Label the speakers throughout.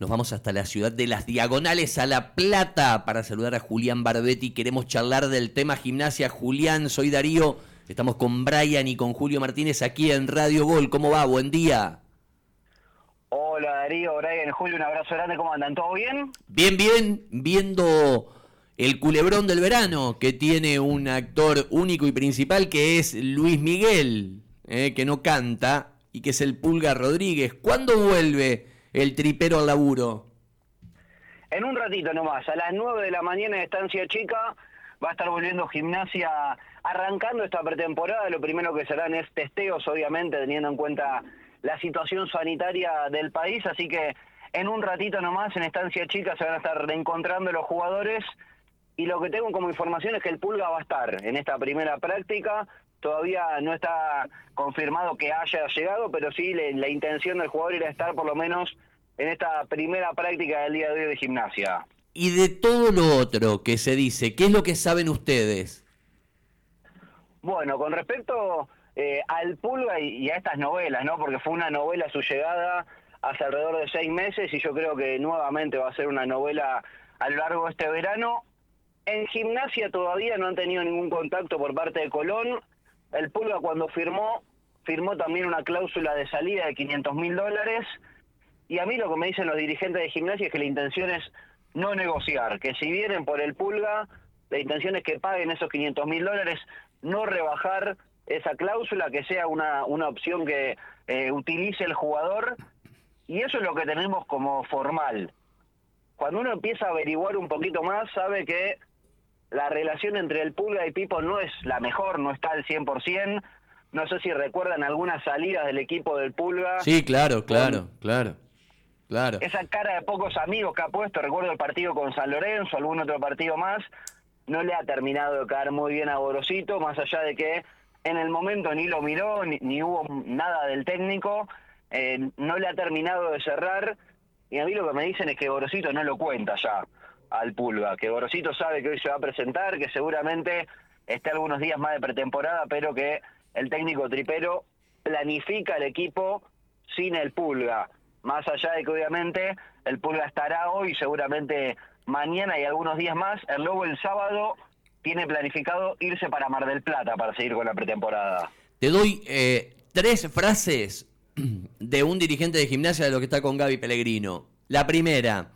Speaker 1: Nos vamos hasta la ciudad de las Diagonales a La Plata para saludar a Julián Barbetti. Queremos charlar del tema gimnasia. Julián, soy Darío. Estamos con Brian y con Julio Martínez aquí en Radio Gol. ¿Cómo va? Buen día.
Speaker 2: Hola Darío, Brian, Julio, un abrazo grande. ¿Cómo andan? ¿Todo bien?
Speaker 1: Bien, bien. Viendo el culebrón del verano que tiene un actor único y principal que es Luis Miguel, eh, que no canta y que es el Pulga Rodríguez. ¿Cuándo vuelve? El tripero al laburo?
Speaker 2: En un ratito nomás, a las 9 de la mañana en Estancia Chica, va a estar volviendo gimnasia arrancando esta pretemporada. Lo primero que serán es testeos, obviamente, teniendo en cuenta la situación sanitaria del país. Así que en un ratito nomás en Estancia Chica se van a estar reencontrando los jugadores. Y lo que tengo como información es que el Pulga va a estar en esta primera práctica. Todavía no está confirmado que haya llegado, pero sí la intención del jugador era estar por lo menos en esta primera práctica del día de hoy de gimnasia.
Speaker 1: Y de todo lo otro que se dice, ¿qué es lo que saben ustedes?
Speaker 2: Bueno, con respecto eh, al Pulga y, a estas novelas, ¿no? Porque fue una novela su llegada hace alrededor de seis meses y yo creo que nuevamente va a ser una novela a lo largo de este verano. En gimnasia todavía no han tenido ningún contacto por parte de Colón. El Pulga cuando firmó, firmó también una cláusula de salida de 500 mil dólares. Y a mí lo que me dicen los dirigentes de gimnasia es que la intención es no negociar, que si vienen por el Pulga, la intención es que paguen esos 500 mil dólares, no rebajar esa cláusula, que sea una, una opción que eh, utilice el jugador. Y eso es lo que tenemos como formal. Cuando uno empieza a averiguar un poquito más, sabe que la relación entre el Pulga y Pipo no es la mejor, no está al 100%. No sé si recuerdan algunas salidas del equipo del Pulga.
Speaker 1: Sí, claro, claro, claro. Claro.
Speaker 2: Esa cara de pocos amigos que ha puesto, recuerdo el partido con San Lorenzo, algún otro partido más, no le ha terminado de caer muy bien a Borosito, más allá de que en el momento ni lo miró, ni, hubo nada del técnico, eh, no le ha terminado de cerrar, y a mí lo que me dicen es que Borosito no lo cuenta ya al Pulga, que Gorosito sabe que hoy se va a presentar, que seguramente esté algunos días más de pretemporada, pero que el técnico tripero planifica el equipo sin el Pulga. Más allá de que obviamente el Pulga estará hoy, seguramente mañana y algunos días más, el Lobo el sábado tiene planificado irse para Mar del Plata para seguir con la pretemporada.
Speaker 1: Te doy eh, tres frases de un dirigente de gimnasia de lo que está con Gaby Pellegrino. La primera,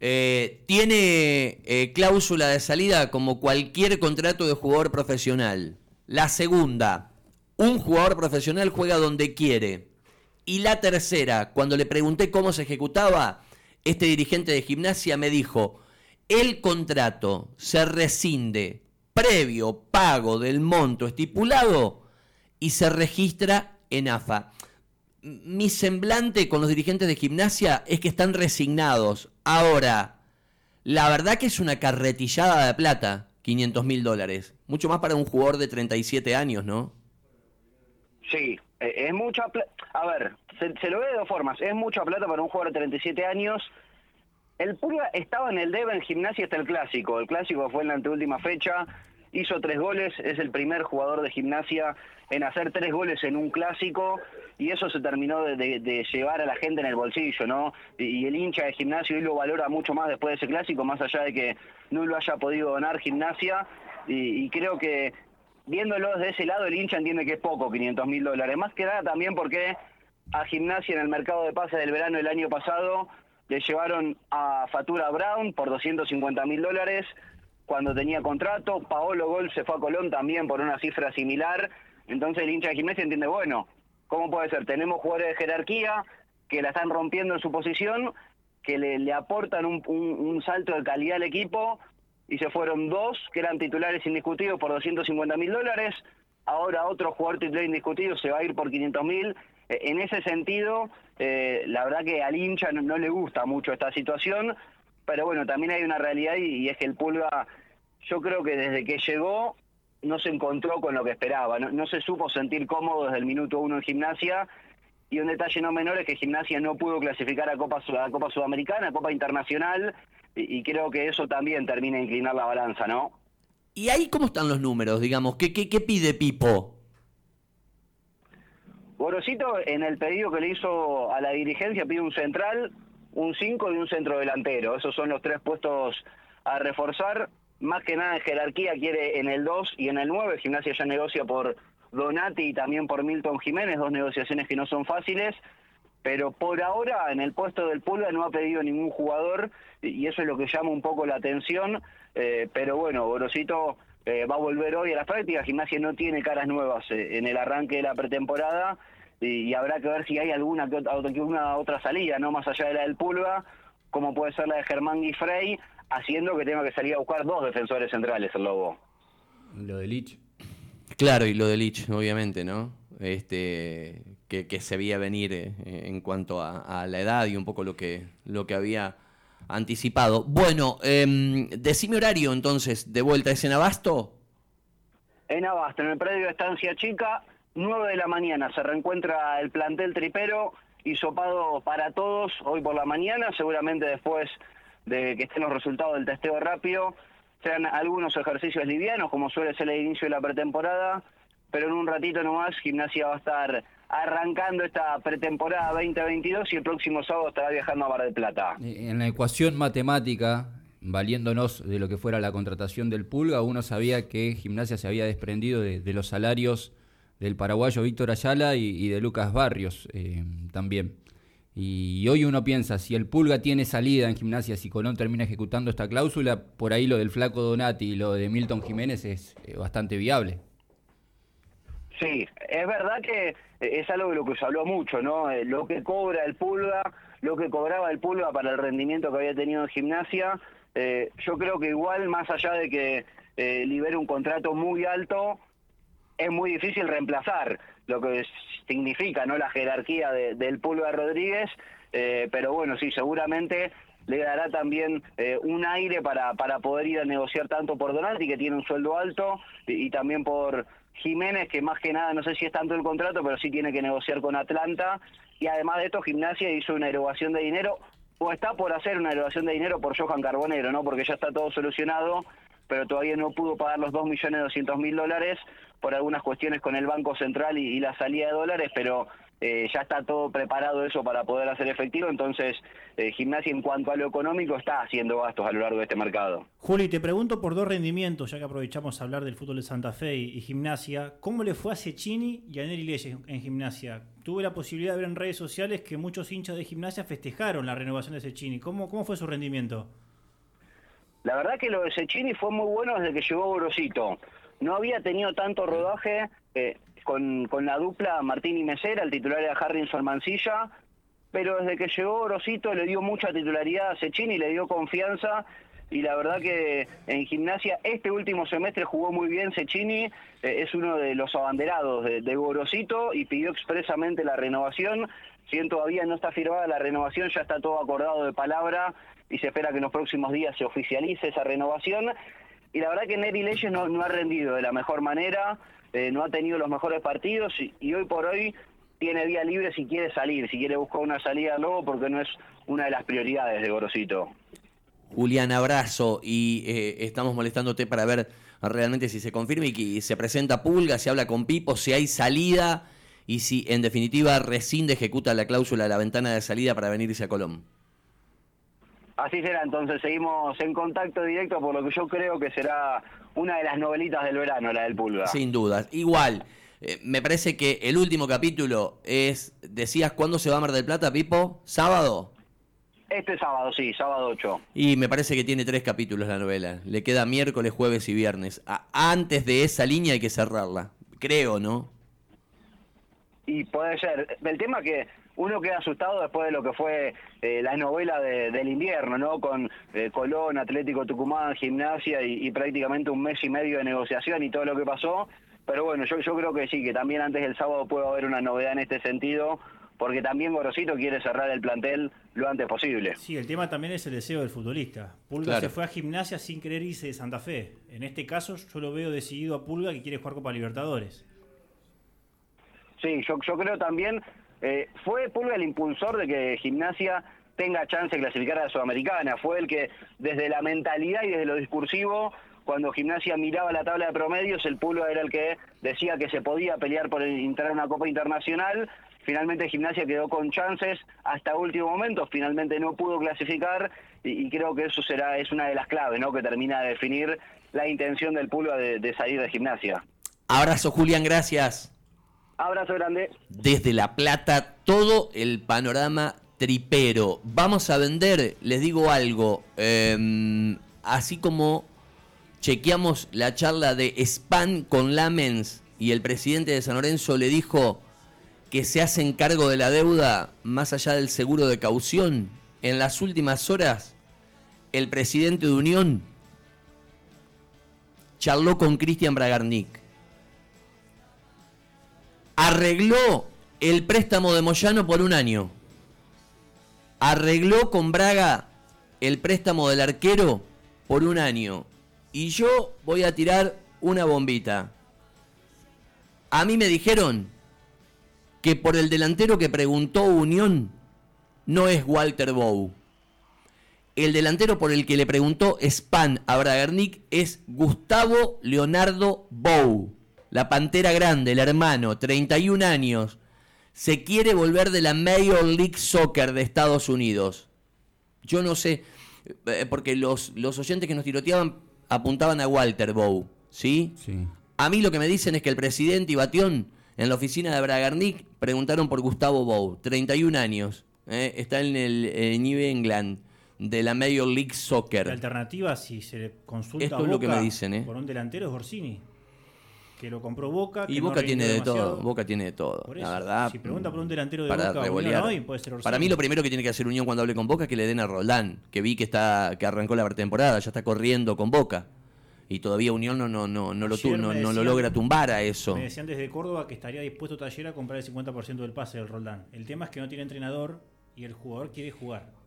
Speaker 1: eh, tiene eh, cláusula de salida como cualquier contrato de jugador profesional. La segunda, un jugador profesional juega donde quiere. Y la tercera, cuando le pregunté cómo se ejecutaba, este dirigente de gimnasia me dijo, el contrato se rescinde previo pago del monto estipulado y se registra en AFA mi semblante con los dirigentes de gimnasia es que están resignados. Ahora, la verdad que es una carretillada de plata, 500 mil dólares. Mucho más para un jugador de 37 años, ¿no?
Speaker 2: Sí, eh, es mucha plata. A ver, se, lo ve de dos formas. Es mucha plata para un jugador de 37 años. El Pulga estaba en el DEVA en gimnasia hasta el clásico. El clásico fue en la anteúltima fecha hizo tres goles, es el primer jugador de gimnasia en hacer tres goles en un clásico y eso se terminó de, llevar a la gente en el bolsillo, ¿no? Y, el hincha de gimnasia hoy lo valora mucho más después de ese clásico, más allá de que no lo haya podido donar gimnasia y, creo que viéndolo desde ese lado el hincha entiende que es poco, 500 mil dólares, más que nada también porque a gimnasia en el mercado de pases del verano del año pasado le llevaron a Fatura Brown por 250 mil dólares, cuando tenía contrato. Paolo Gol se fue a Colón también por una cifra similar. Entonces el hincha de gimnasia entiende, bueno, ¿cómo puede ser? Tenemos jugadores de jerarquía que la están rompiendo en su posición, que le, aportan un, salto de calidad al equipo, y se fueron dos que eran titulares indiscutidos por 250 mil dólares. Ahora otro jugador titular indiscutido se va a ir por 500 mil. E, en ese sentido, eh, la verdad que al hincha no le gusta mucho esta situación, pero bueno, también hay una realidad y, es que el Pulga, yo creo que desde que llegó no se encontró con lo que esperaba, no, se supo sentir cómodo desde el minuto uno en gimnasia y un detalle no menor es que gimnasia no pudo clasificar a Copa, a Copa Sudamericana, a Copa Internacional y, creo que eso también termina de inclinar la balanza, ¿no?
Speaker 1: ¿Y ahí cómo están los números, digamos? ¿Qué, qué, qué pide Pipo?
Speaker 2: Gorosito en el pedido que le hizo a la dirigencia pide un central, un 5 y un centro delantero. Esos son los tres puestos a reforzar. Más que nada en jerarquía quiere en el 2 y en el 9. Gimnasia ya negocia por Donati y también por Milton Jiménez, dos negociaciones que no son fáciles. Pero por ahora en el puesto del Pulga no ha pedido ningún jugador y eso es lo que llama un poco la atención. Eh, pero bueno, Gorosito eh, va a volver hoy a las prácticas. Gimnasia no tiene caras nuevas eh, en el arranque de la pretemporada y, habrá que ver si hay alguna, alguna otra salida, no más allá de la del Pulga, como puede ser la de Germán Guifrey, haciendo que tenga que salir a buscar dos defensores centrales el Lobo.
Speaker 3: Lo de Lich.
Speaker 1: Claro, y lo de Lich, obviamente, ¿no? Este, que, se veía venir eh, en cuanto a, la edad y un poco lo que, lo que había anticipado. Bueno, eh, decime horario entonces, de vuelta, ¿es en Abasto?
Speaker 2: En Abasto, en el predio de Estancia Chica, 9 de la mañana se reencuentra el plantel tripero, hisopado para todos hoy por la mañana, seguramente después de que estén los resultados del testeo rápido, sean algunos ejercicios livianos, como suele ser el inicio de la pretemporada, pero en un ratito nomás Gimnasia va a estar arrancando esta pretemporada 2022 y el próximo sábado estará viajando a Mar del Plata.
Speaker 3: En la ecuación matemática, valiéndonos de lo que fuera la contratación del Pulga, uno sabía que Gimnasia se había desprendido de los salarios del paraguayo Víctor Ayala y, de Lucas Barrios eh, también. Y hoy uno piensa, si el Pulga tiene salida en gimnasia, si Colón termina ejecutando esta cláusula, por ahí lo del flaco Donati y lo de Milton Jiménez es eh, bastante viable.
Speaker 2: Sí, es verdad que es algo de lo que se habló mucho, ¿no? Eh, lo que cobra el Pulga, lo que cobraba el Pulga para el rendimiento que había tenido en gimnasia, yo creo que igual, más allá de que libere un contrato muy alto, es muy difícil reemplazar lo que significa no la jerarquía del Pulga Rodríguez, eh, pero bueno, sí, seguramente le dará también eh, un aire para, para poder ir a negociar tanto por Donati, que tiene un sueldo alto, y, también por Jiménez, que más que nada, no sé si es tanto el contrato, pero sí tiene que negociar con Atlanta, y además de esto, Gimnasia hizo una erogación de dinero, o está por hacer una erogación de dinero por Johan Carbonero, ¿no? Porque ya está todo solucionado, pero todavía no pudo pagar los 2.200.000 dólares por algunas cuestiones con el Banco Central y, la salida de dólares, pero eh, ya está todo preparado eso para poder hacer efectivo, entonces eh, Gimnasia en cuanto a lo económico está haciendo gastos a lo largo de este mercado.
Speaker 4: Juli, te pregunto por dos rendimientos, ya que aprovechamos a hablar del fútbol de Santa Fe y, Gimnasia, ¿cómo le fue a Cecchini y a Neri Leyes en Gimnasia? Tuve la posibilidad de ver en redes sociales que muchos hinchas de Gimnasia festejaron la renovación de Cecchini. ¿Cómo, cómo fue su rendimiento?
Speaker 2: La verdad que lo de Cecchini fue muy bueno desde que llegó Grosito. No había tenido tanto rodaje eh, con, con, la dupla Martín y Mesera, el titular era Harrison Mancilla, pero desde que llegó Grosito le dio mucha titularidad a Cecchini, le dio confianza y la verdad que en gimnasia este último semestre jugó muy bien Cecchini, eh, es uno de los abanderados de, Gorosito y pidió expresamente la renovación. Si bien todavía no está firmada la renovación, ya está todo acordado de palabra y se espera que en los próximos días se oficialice esa renovación. Y la verdad que Neri Leyes no, no ha rendido de la mejor manera, eh, no ha tenido los mejores partidos y, hoy por hoy tiene vía libre si quiere salir, si quiere buscar una salida luego porque no es una de las prioridades de Gorosito.
Speaker 1: Julián, abrazo y eh, estamos molestándote para ver realmente si se confirma y que se presenta Pulga, se habla con Pipo, si hay salida y si en definitiva rescinde, ejecuta la cláusula de la ventana de salida para venirse a Colón.
Speaker 2: Así será, entonces seguimos en contacto directo por lo que yo creo que será una de las novelitas del verano, la del Pulga.
Speaker 1: Sin dudas. Igual, eh, me parece que el último capítulo es, decías, ¿cuándo se va a Mar del Plata, Pipo? ¿Sábado?
Speaker 2: Este sábado, sí, sábado 8.
Speaker 1: Y me parece que tiene tres capítulos la novela. Le queda miércoles, jueves y viernes. antes de esa línea hay que cerrarla. Creo, ¿no?
Speaker 2: Y puede ser. El tema que uno queda asustado después de lo que fue eh, la novela del invierno, ¿no? Con eh, Colón, Atlético Tucumán, Gimnasia y, prácticamente un mes y medio de negociación y todo lo que pasó. Pero bueno, yo, yo creo que sí, que también antes del sábado puede haber una novedad en este sentido, porque también Gorosito quiere cerrar el plantel lo antes posible.
Speaker 4: Sí, el tema también es el deseo del futbolista. Pulga se fue a gimnasia sin querer irse de Santa Fe. En este caso yo lo veo decidido a Pulga que quiere jugar Copa Libertadores.
Speaker 2: Sí, yo, yo creo también eh, fue Pulga el impulsor de que Gimnasia tenga chance de clasificar a la Sudamericana. Fue el que desde la mentalidad y desde lo discursivo cuando Gimnasia miraba la tabla de promedios, el Pulga era el que decía que se podía pelear por entrar a una Copa Internacional. Finalmente Gimnasia quedó con chances hasta último momento, finalmente no pudo clasificar y, creo que eso será es una de las claves, ¿no? Que termina de definir la intención del Pulga de, de salir de Gimnasia.
Speaker 1: Abrazo Julián, gracias.
Speaker 2: Abrazo grande.
Speaker 1: Desde La Plata, todo el panorama tripero. Vamos a vender, les digo algo, em, así como chequeamos la charla de Span con Lamens y el presidente de San Lorenzo le dijo que se hacen cargo de la deuda más allá del seguro de caución. En las últimas horas, el presidente de Unión charló con Cristian Bragarnik. Arregló el préstamo de Moyano por un año. Arregló con Braga el préstamo del arquero por un año. Y yo voy a tirar una bombita. A mí me dijeron que por el delantero que preguntó Unión no es Walter Bow. El delantero por el que le preguntó Span a Bragarnik es Gustavo Leonardo Bow. La Pantera Grande, el hermano, 31 años. Se quiere volver de la Major League Soccer de Estados Unidos. Yo no sé, eh, porque los, los oyentes que nos tiroteaban apuntaban a Walter Bow, ¿sí?
Speaker 3: Sí.
Speaker 1: A mí lo que me dicen es que el presidente y Batión en la oficina de Bragarnik preguntaron por Gustavo Bow, 31 años. ¿eh? Está en el New England de la Major League Soccer.
Speaker 4: La alternativa, si se le consulta
Speaker 1: Esto es lo que me dicen, ¿eh?
Speaker 4: por un delantero, es Orsini. Que lo compró Boca.
Speaker 1: Y Boca
Speaker 4: no
Speaker 1: tiene de todo. Boca tiene de todo.
Speaker 4: Por
Speaker 1: La
Speaker 4: eso,
Speaker 1: verdad.
Speaker 4: si pregunta por un delantero de
Speaker 1: para
Speaker 4: Boca o
Speaker 1: revolear.
Speaker 4: Unión hoy, puede ser Orsini.
Speaker 1: Para mí lo primero que tiene que hacer Unión cuando hable con Boca es que le den a Roldán, que vi que está que arrancó la pretemporada, ya está corriendo con Boca. Y todavía Unión no, no, no, no, lo, tu-
Speaker 4: Ayer
Speaker 1: no, lo
Speaker 4: decían-
Speaker 1: logra tumbar a eso.
Speaker 4: Me decían desde Córdoba que estaría dispuesto Taller a comprar el 50% del pase del Roldán. El tema es que no tiene entrenador y el jugador quiere jugar.